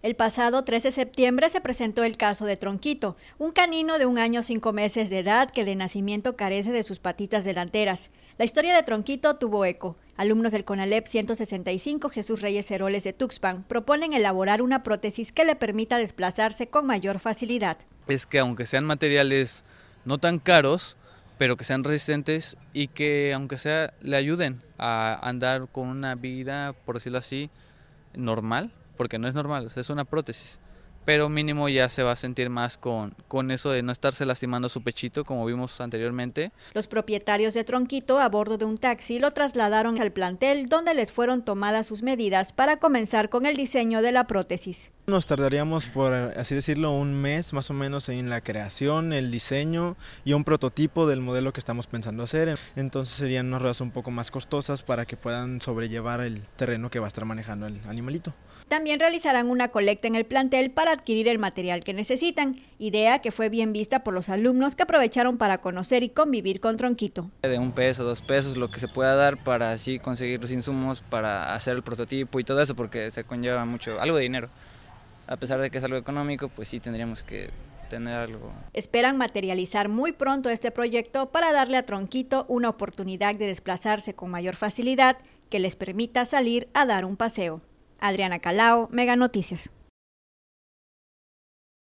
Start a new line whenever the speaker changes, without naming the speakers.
El pasado 13 de septiembre se presentó el caso de Tronquito, un canino de un año cinco meses de edad que de nacimiento carece de sus patitas delanteras. La historia de Tronquito tuvo eco. Alumnos del CONALEP 165 Jesús Reyes Heroles de Tuxpan proponen elaborar una prótesis que le permita desplazarse con mayor facilidad.
Es que aunque sean materiales no tan caros, pero que sean resistentes y que aunque sea le ayuden a andar con una vida, por decirlo así, normal, porque no es normal, es una prótesis. Pero mínimo ya se va a sentir más con, con eso de no estarse lastimando su pechito como vimos anteriormente.
Los propietarios de Tronquito a bordo de un taxi lo trasladaron al plantel donde les fueron tomadas sus medidas para comenzar con el diseño de la prótesis.
Nos tardaríamos, por así decirlo, un mes más o menos en la creación, el diseño y un prototipo del modelo que estamos pensando hacer. Entonces serían unas ruedas un poco más costosas para que puedan sobrellevar el terreno que va a estar manejando el animalito.
También realizarán una colecta en el plantel para adquirir el material que necesitan, idea que fue bien vista por los alumnos que aprovecharon para conocer y convivir con Tronquito.
De un peso, dos pesos, lo que se pueda dar para así conseguir los insumos para hacer el prototipo y todo eso, porque se conlleva mucho, algo de dinero a pesar de que es algo económico, pues sí tendríamos que tener algo.
Esperan materializar muy pronto este proyecto para darle a Tronquito una oportunidad de desplazarse con mayor facilidad que les permita salir a dar un paseo. Adriana Calao, Mega Noticias.